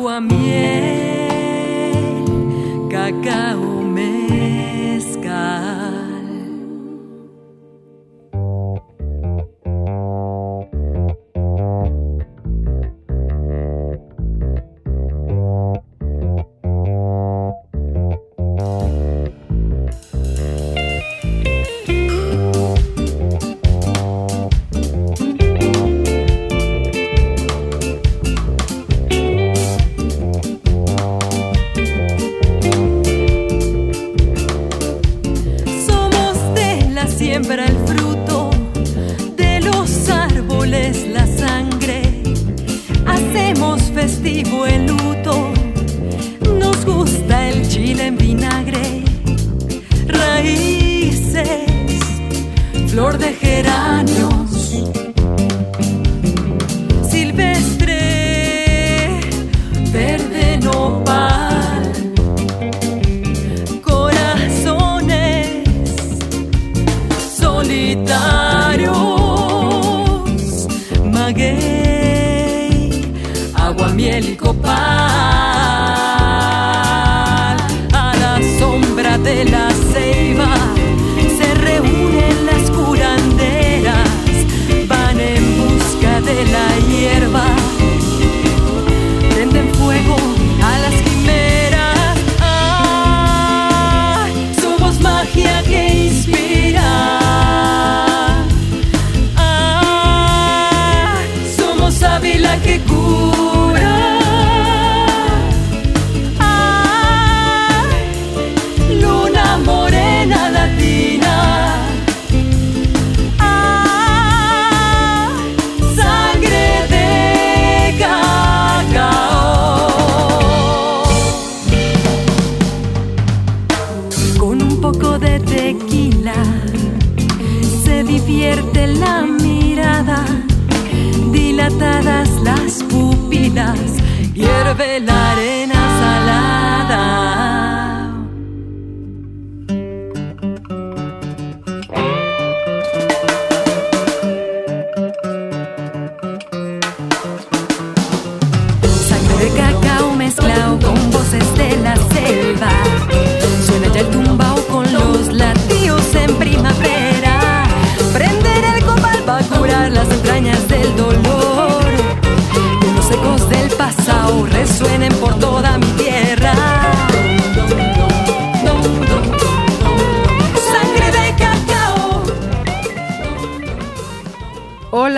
Agua, miel,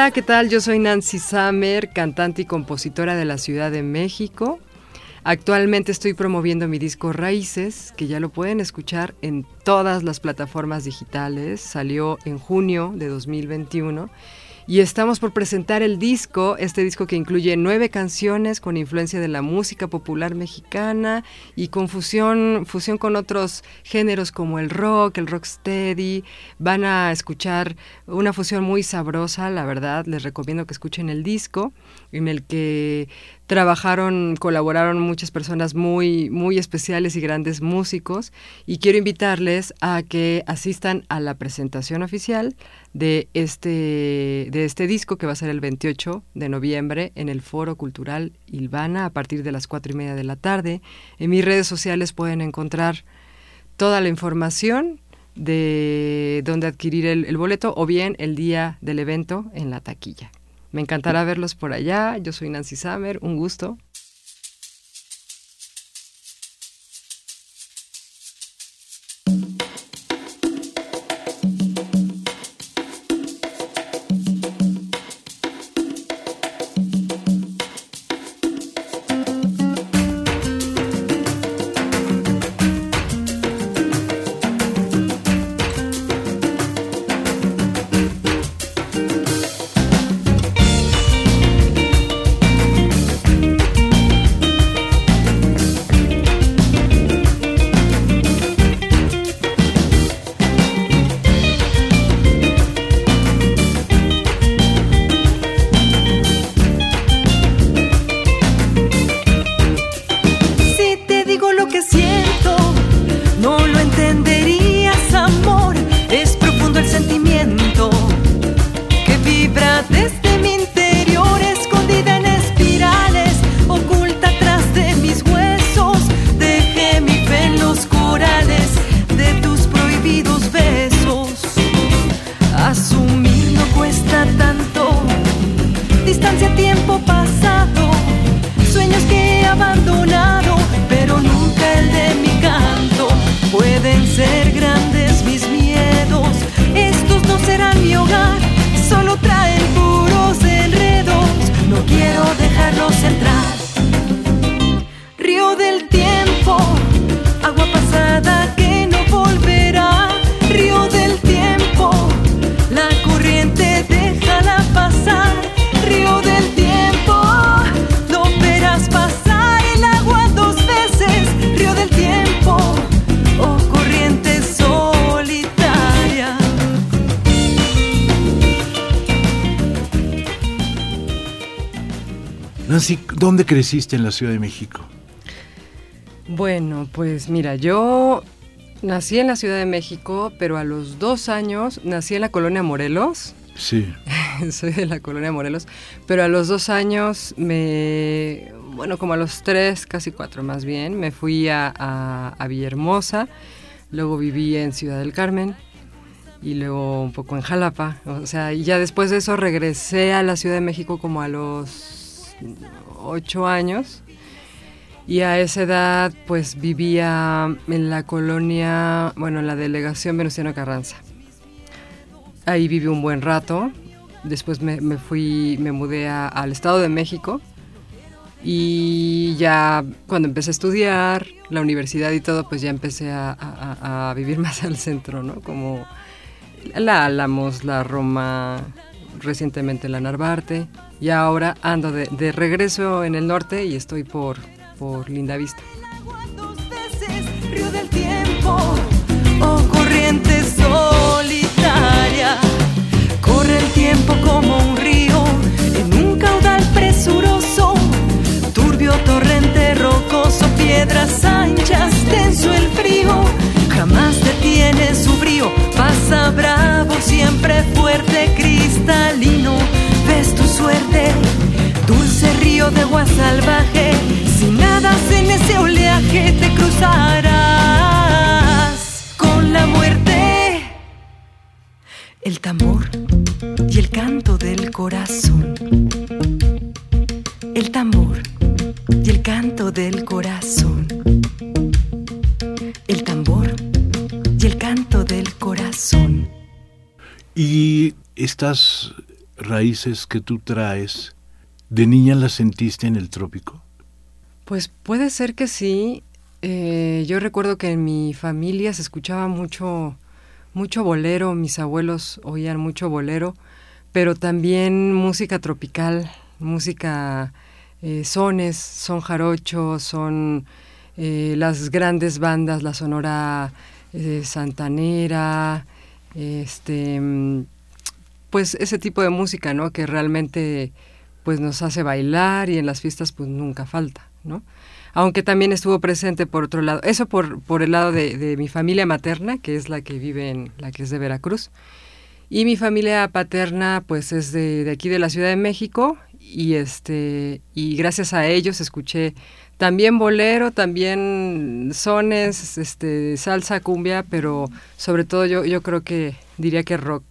Hola, ¿qué tal? Yo soy Nancy Samer, cantante y compositora de la Ciudad de México. Actualmente estoy promoviendo mi disco Raíces, que ya lo pueden escuchar en todas las plataformas digitales. Salió en junio de 2021. Y estamos por presentar el disco, este disco que incluye nueve canciones con influencia de la música popular mexicana y con fusión, fusión con otros géneros como el rock, el rocksteady. Van a escuchar una fusión muy sabrosa, la verdad. Les recomiendo que escuchen el disco en el que trabajaron, colaboraron muchas personas muy, muy especiales y grandes músicos. Y quiero invitarles a que asistan a la presentación oficial de este, de este disco que va a ser el 28 de noviembre en el Foro Cultural Ilvana a partir de las cuatro y media de la tarde. En mis redes sociales pueden encontrar toda la información de dónde adquirir el, el boleto o bien el día del evento en la taquilla. Me encantará verlos por allá. Yo soy Nancy Samer, un gusto. ¿Dónde creciste en la Ciudad de México? Bueno, pues mira, yo nací en la Ciudad de México, pero a los dos años nací en la colonia Morelos. Sí. Soy de la colonia Morelos, pero a los dos años me, bueno, como a los tres, casi cuatro más bien, me fui a, a Villahermosa, luego viví en Ciudad del Carmen y luego un poco en Jalapa. O sea, y ya después de eso regresé a la Ciudad de México como a los ocho años y a esa edad pues vivía en la colonia, bueno, en la delegación Venustiano Carranza. Ahí viví un buen rato, después me, fui, me mudé al Estado de México y ya cuando empecé a estudiar la universidad y todo, pues ya empecé a, vivir más al centro, ¿no? Como la Álamos, la Roma, recientemente la Narvarte y ahora ando de, regreso en el norte y estoy por por Linda Vista. Oh corriente solitaria, corre el tiempo como un río en un caudal presuroso, turbio torrente rocoso, piedras anchas, tenso el frío, jamás detiene bravo, siempre fuerte, cristalino, ves tu suerte, dulce río de agua salvaje si nadas en ese oleaje te cruzarás con la muerte. El tambor y el canto del corazón. El tambor y el canto del corazón. Y estas raíces que tú traes, ¿de niña las sentiste en el trópico? Pues puede ser que sí. Eh, yo recuerdo que en mi familia se escuchaba mucho, mucho bolero, mis abuelos oían mucho bolero, pero también música tropical, música eh, sones, son jarochos, son eh, las grandes bandas, la Sonora Santanera, este, pues ese tipo de música, ¿no? Que realmente pues nos hace bailar y en las fiestas pues nunca falta. ¿no? Aunque también estuvo presente por otro lado, eso por, por el lado de, mi familia materna, que es la que vive en, la que es de Veracruz, y mi familia paterna pues es de, aquí de la Ciudad de México, y este, y gracias a ellos escuché también bolero, también sones, este, salsa, cumbia, pero sobre todo yo, yo creo que diría que rock,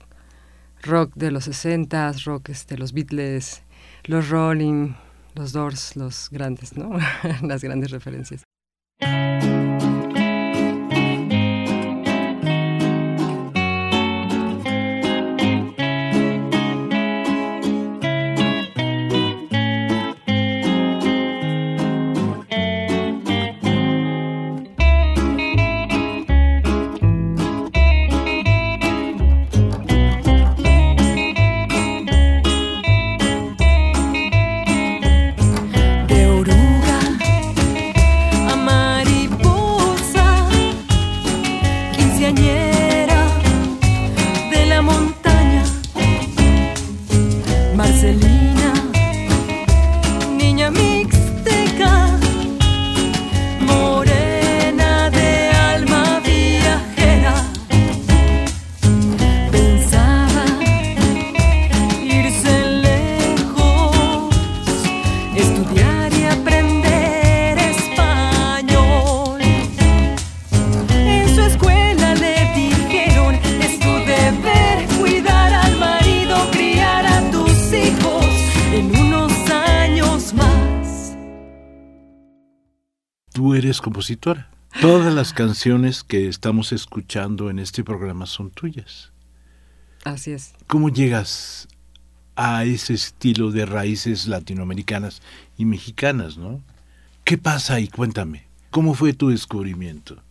rock de los 60 rock este, los Beatles, los Rolling, los Doors, los grandes, ¿no? Las grandes referencias. Compositora. Todas las canciones que estamos escuchando en este programa son tuyas. Así es. ¿Cómo llegas a ese estilo de raíces latinoamericanas y mexicanas, no? ¿Qué pasa ahí? Cuéntame. ¿Cómo fue tu descubrimiento?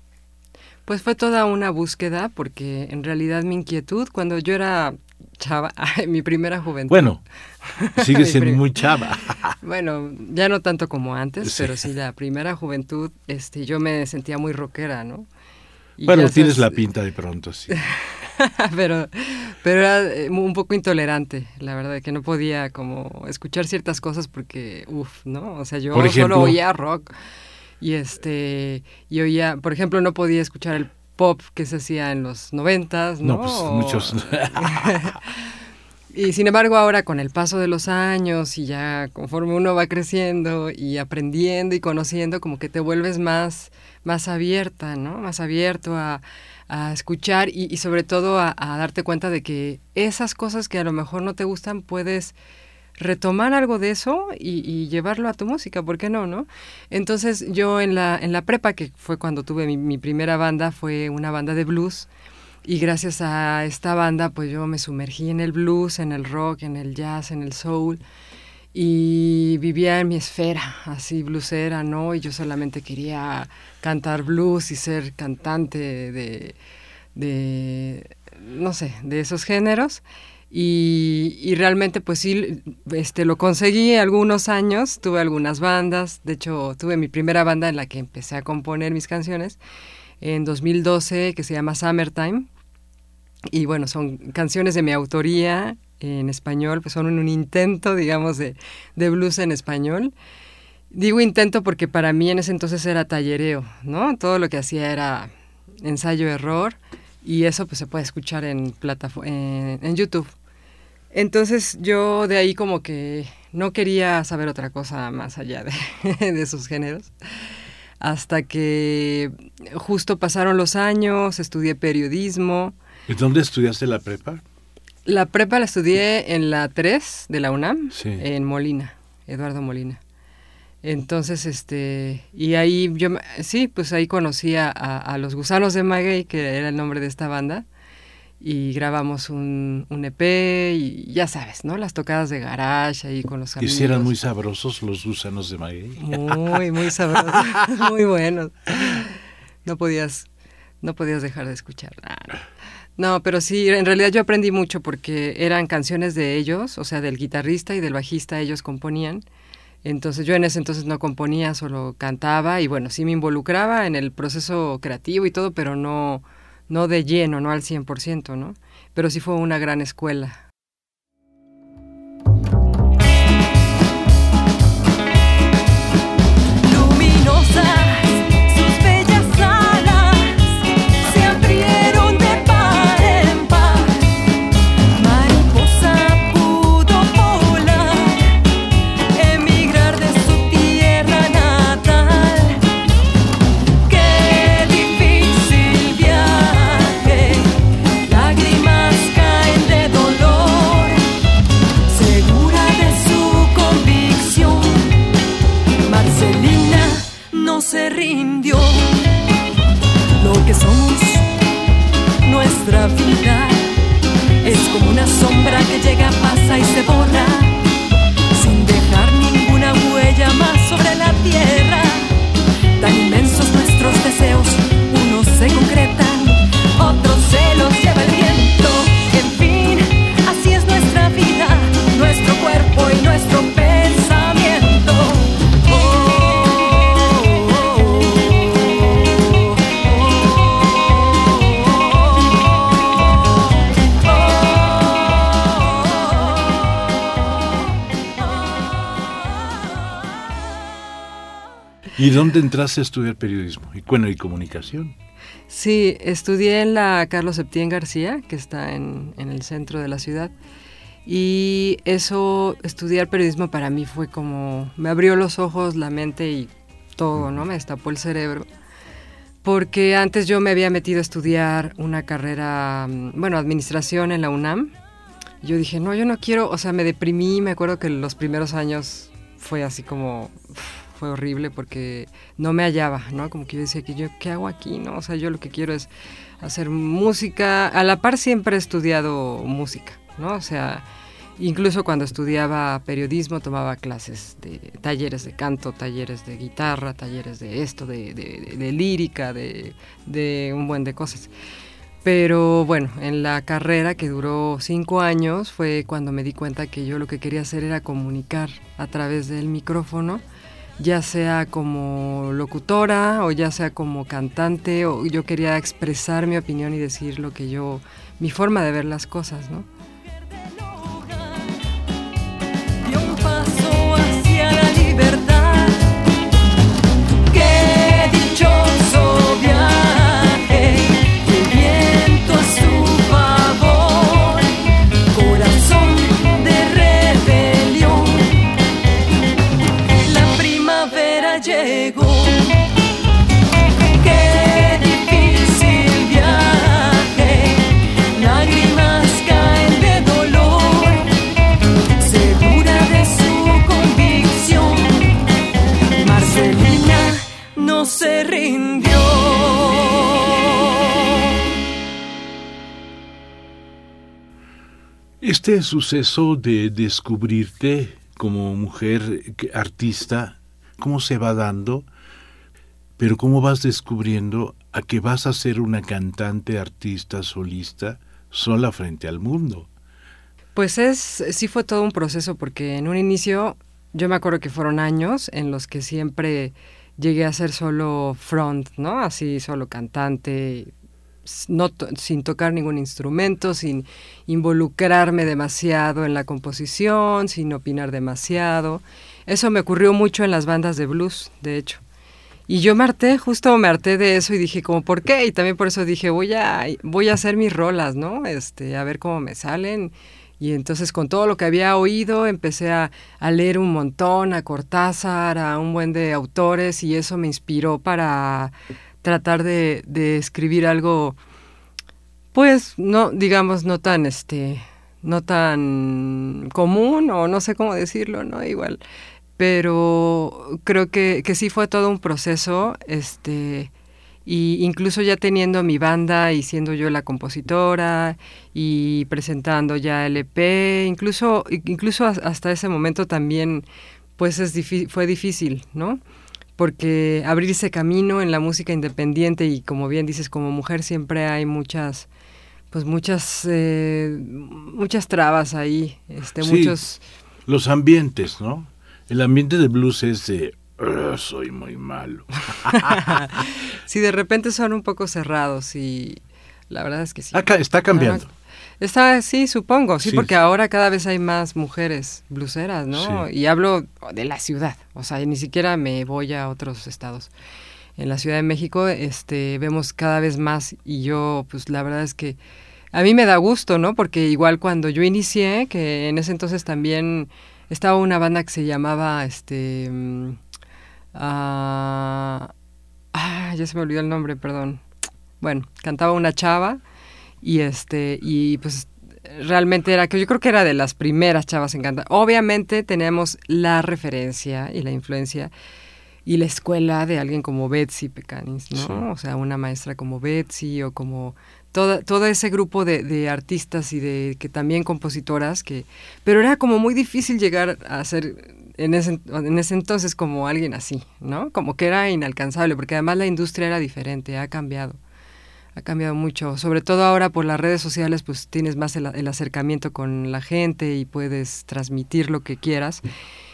Pues fue toda una búsqueda porque en realidad mi inquietud cuando yo era chava, mi primera juventud. Bueno, sigue siendo muy chava. bueno, ya no tanto como antes, pero sí la primera juventud, este, yo me sentía muy rockera, ¿no? bueno, tienes la pinta de pronto, sí. pero, Pero era eh, un poco intolerante, la verdad, que no podía como escuchar ciertas cosas porque, uff, ¿no? O sea, yo solo oía rock. Y este, y oía, por ejemplo, no podía escuchar el pop que se hacía en los noventas, ¿no? No, pues muchos. y sin embargo, ahora con el paso de los años y ya conforme uno va creciendo y aprendiendo y conociendo, como que te vuelves más, más abierta, ¿no? Más abierto a, a escuchar y, sobre todo a, darte cuenta de que esas cosas que a lo mejor no te gustan puedes retomar algo de eso y, llevarlo a tu música, ¿por qué no, no? Entonces yo en la, en la prepa, que fue cuando tuve mi, primera banda, fue una banda de blues y gracias a esta banda pues yo me sumergí en el blues, en el rock, en el jazz, en el soul y vivía en mi esfera, así bluesera, ¿no? Y yo solamente quería cantar blues y ser cantante de, de no sé, de esos géneros. Y, realmente pues sí, este, lo conseguí algunos años, tuve algunas bandas, de hecho tuve mi primera banda en la que empecé a componer mis canciones en 2012 que se llama Summertime. Y bueno, son canciones de mi autoría en español, pues son un, intento, digamos, de, de, blues en español. Digo intento porque para mí en ese entonces era tallereo, ¿no? Todo lo que hacía era ensayo-error y eso pues se puede escuchar en, en, en YouTube. Entonces yo de ahí como que no quería saber otra cosa más allá de, de esos géneros hasta que justo pasaron los años, estudié periodismo. ¿Y dónde estudiaste la prepa? La prepa la estudié en la 3 de la UNAM, en Molina, Eduardo Molina. Entonces, este, y ahí yo, sí, pues ahí conocí a, los Gusanos de Maguey, que era el nombre de esta banda, y grabamos un, un, EP y ya sabes, ¿no? Las tocadas de garage ahí con los amigos. ¿Y si eran muy sabrosos los Gusanos de Maguey? Muy, muy sabrosos, muy buenos. No podías, no podías dejar de escuchar. nada. No, pero sí, en realidad yo aprendí mucho porque eran canciones de ellos, o sea, del guitarrista y del bajista ellos componían. Entonces yo en ese entonces no componía, solo cantaba y bueno, sí me involucraba en el proceso creativo y todo, pero no, no de lleno, no al 100%, ¿no? Pero sí fue una gran escuela. ¿Y dónde entraste a estudiar periodismo? Y bueno, y comunicación. Sí, estudié en la Carlos Septién García, que está en, el centro de la ciudad. Y eso, estudiar periodismo para mí fue como, me abrió los ojos, la mente y todo, ¿no? Me destapó el cerebro. Porque antes yo me había metido a estudiar una carrera, mm, bueno, administración en la UNAM. Yo dije, no, yo no quiero, o sea, me deprimí, me acuerdo que los primeros años fue así como fue horrible porque no me hallaba, ¿no? Como que yo decía que yo, ¿qué hago aquí, no? O sea, yo lo que quiero es hacer música. A la par siempre he estudiado música, ¿no? O sea, incluso cuando estudiaba periodismo tomaba clases de talleres de canto, talleres de guitarra, talleres de esto, de, de lírica, de, un buen de cosas. Pero bueno, en la carrera que duró cinco años fue cuando me di cuenta que yo lo que quería hacer era comunicar a través del micrófono ya sea como locutora o ya sea como cantante, o yo quería expresar mi opinión y decir lo que yo, mi forma de ver las cosas, ¿no? Este suceso de descubrirte como mujer artista, ¿cómo se va dando? Pero ¿cómo vas descubriendo a que vas a ser una cantante, artista, solista, sola frente al mundo? Pues es, sí fue todo un proceso porque en un inicio yo me acuerdo que fueron años en los que siempre llegué a ser solo front, ¿no? Así solo cantante, no sin tocar ningún instrumento, sin involucrarme demasiado en la composición, sin opinar demasiado. Eso me ocurrió mucho en las bandas de blues, de hecho. Y yo me harté, justo me harté de eso y dije como, ¿por qué? Y también por eso dije, voy a, voy a hacer mis rolas, ¿no? Este, a ver cómo me salen. Y entonces con todo lo que había oído empecé a, a leer un montón, a Cortázar, a un buen de autores y eso me inspiró para tratar de, de escribir algo, pues, no, digamos, no tan, este, no tan común o no sé cómo decirlo, ¿no? Igual. Pero creo que, que sí fue todo un proceso, este, y incluso ya teniendo mi banda y siendo yo la compositora y presentando ya el EP, incluso, incluso hasta ese momento también, pues es fue difícil, ¿no? porque abrirse camino en la música independiente y como bien dices, como mujer siempre hay muchas, pues muchas, eh, muchas trabas ahí, este, muchos... Los ambientes, ¿no? El ambiente de blues es de... soy muy malo. sí, de repente son un poco cerrados y la verdad es que sí. Acá está cambiando. Está, sí, supongo, sí, porque ahora cada vez hay más mujeres bluseras, ¿no? Y hablo de la ciudad, o sea, ni siquiera me voy a otros estados. En la Ciudad de México, este, vemos cada vez más y yo, pues la verdad es que a mí me da gusto, ¿no? Porque igual cuando yo inicié, que en ese entonces también estaba una banda que se llamaba, este, mm, ah, ah, ya se me olvidó el nombre, perdón. Bueno, cantaba una chava y este y pues realmente era que yo creo que era de las primeras chavas en cantar. Obviamente tenemos la referencia y la influencia y la escuela de alguien como Betsy Pecanis, ¿no? O sea, una maestra como Betsy o como todo, todo ese grupo de, de, artistas y de que también compositoras que pero era como muy difícil llegar a ser en ese, en ese entonces como alguien así, ¿no? Como que era inalcanzable porque además la industria era diferente, ha cambiado ha cambiado mucho, sobre todo ahora por las redes sociales, pues tienes más el, acercamiento con la gente y puedes transmitir lo que quieras.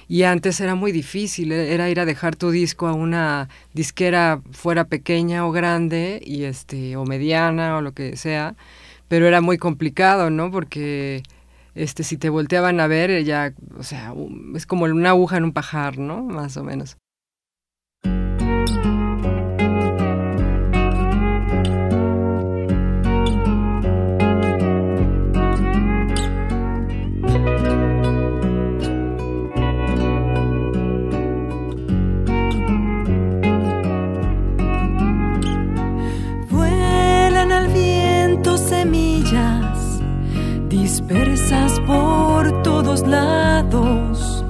Y antes era muy difícil, e, era ir a dejar tu disco a una disquera fuera pequeña o grande y este o mediana o lo que sea, pero era muy complicado, ¿no? Porque este si te volteaban a ver ya, o sea, es como una aguja en un pajar, ¿no? Más o menos. Dispersas por todos lados,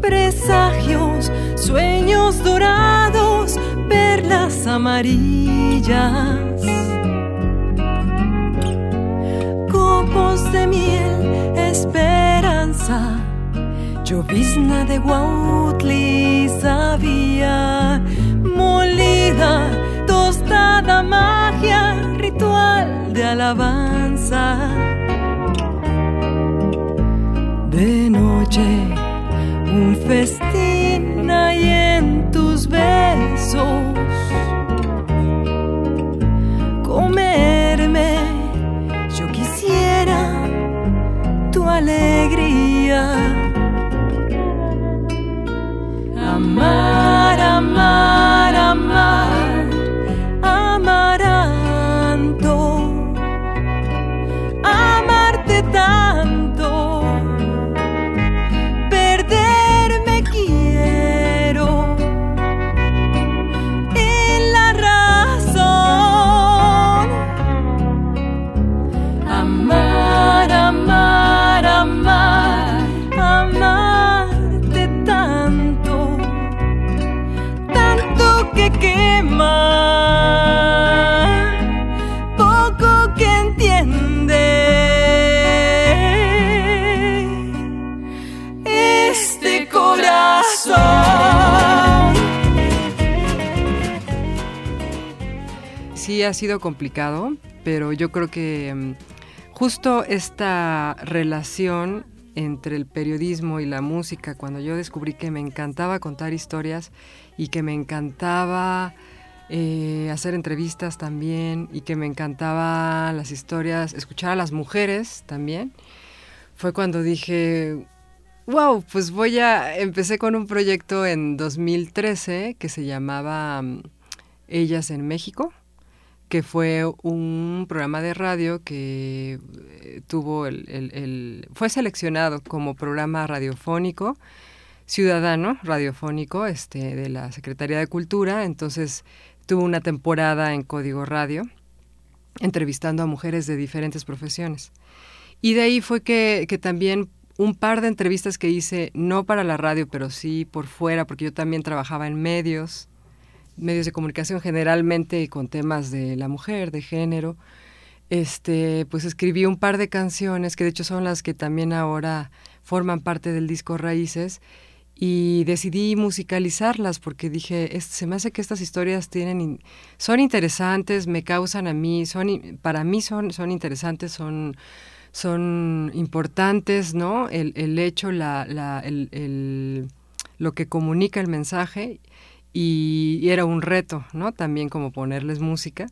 presagios, sueños dorados, perlas amarillas, copos de miel, esperanza, llovizna de Guautli sabía, molida, tostada magia, ritual de alabanza de noche un festín hay en tus besos. Comerme, yo quisiera tu alegría. Amar, amar, amar, amaranto, amarte tanto ha sido complicado, pero yo creo que mm, justo esta relación entre el periodismo y la música, cuando yo descubrí que me encantaba contar historias y que me encantaba eh, hacer entrevistas también y que me encantaba las historias, escuchar a las mujeres también, fue cuando dije, wow, pues voy a, empecé con un proyecto en 2013 que se llamaba mm, Ellas en México que fue un programa de radio que eh, tuvo el, fue seleccionado como programa radiofónico ciudadano radiofónico este de la Secretaría de Cultura. Entonces tuvo una temporada en Código Radio entrevistando a mujeres de diferentes profesiones. Y de ahí fue que, que también un par de entrevistas que hice no para la radio pero sí por fuera porque yo también trabajaba en medios medios de comunicación generalmente con temas de la mujer, de género, este, pues escribí un par de canciones que de hecho son las que también ahora forman parte del disco Raíces y decidí musicalizarlas porque dije, se me hace que estas historias tienen son interesantes, me causan a mí, son para mí son son interesantes, son son importantes, ¿no? El, el hecho, la, el, el, lo que comunica el mensaje y, era un reto, ¿no? También como ponerles música.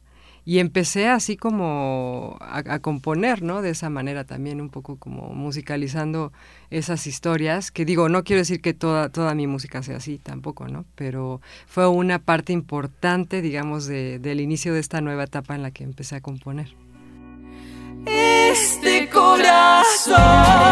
Y empecé así como a, componer, ¿no? De esa manera también, un poco como musicalizando esas historias, que digo, no quiero decir que toda, toda mi música sea así, tampoco, ¿no? Pero fue una parte importante, digamos, de, del inicio de esta nueva etapa en la que empecé a componer. Este corazón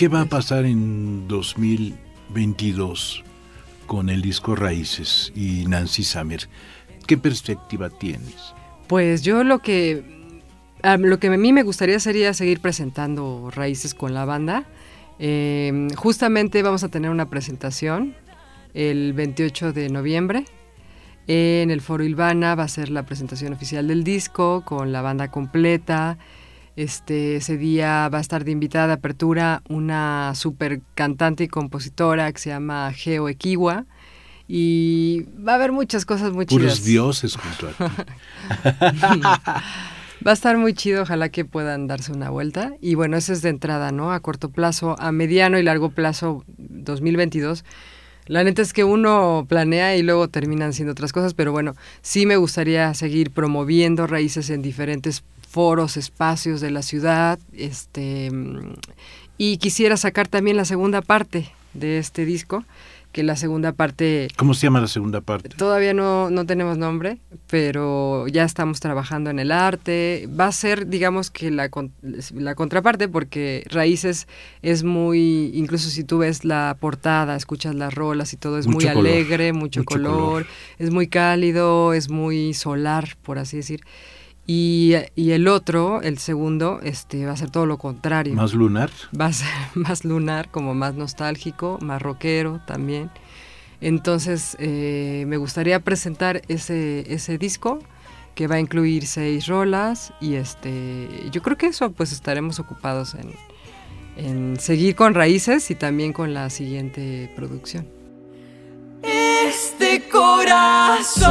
¿Qué va a pasar en 2022 con el disco Raíces y Nancy Summer? ¿Qué perspectiva tienes? Pues yo lo que lo que a mí me gustaría sería seguir presentando Raíces con la banda. Em, justamente vamos a tener una presentación el 28 de noviembre. En el Foro Ilvana va a ser la presentación oficial del disco con la banda completa. Este, ese día va a estar de invitada de apertura una super cantante y compositora que se llama Geo Equiwa. Y va a haber muchas cosas muy Puros chidas. dioses junto a ti. va a estar muy chido, ojalá que puedan darse una vuelta. Y bueno, eso es de entrada, ¿no? A corto plazo, a mediano y largo plazo, 2022. La neta es que uno planea y luego terminan siendo otras cosas, pero bueno, sí me gustaría seguir promoviendo raíces en diferentes foros, espacios de la ciudad, este y quisiera sacar también la segunda parte de este disco que la segunda parte... ¿Cómo se llama la segunda parte? Todavía no, no tenemos nombre, pero ya estamos trabajando en el arte. Va a ser, digamos que la, la contraparte, porque Raíces es muy, incluso si tú ves la portada, escuchas las rolas y todo, es muy alegre, mucho, color, es muy cálido, es muy solar, por así decir. Y, y, el otro, el segundo, este, va a ser todo lo contrario. ¿Más lunar? Va a ser más lunar, como más nostálgico, más rockero también. Entonces, eh, me gustaría presentar ese, ese disco que va a incluir seis rolas y este, yo creo que eso, pues estaremos ocupados en, en seguir con Raíces y también con la siguiente producción. Este corazón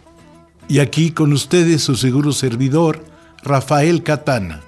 Y aquí con ustedes su seguro servidor, Rafael Catana.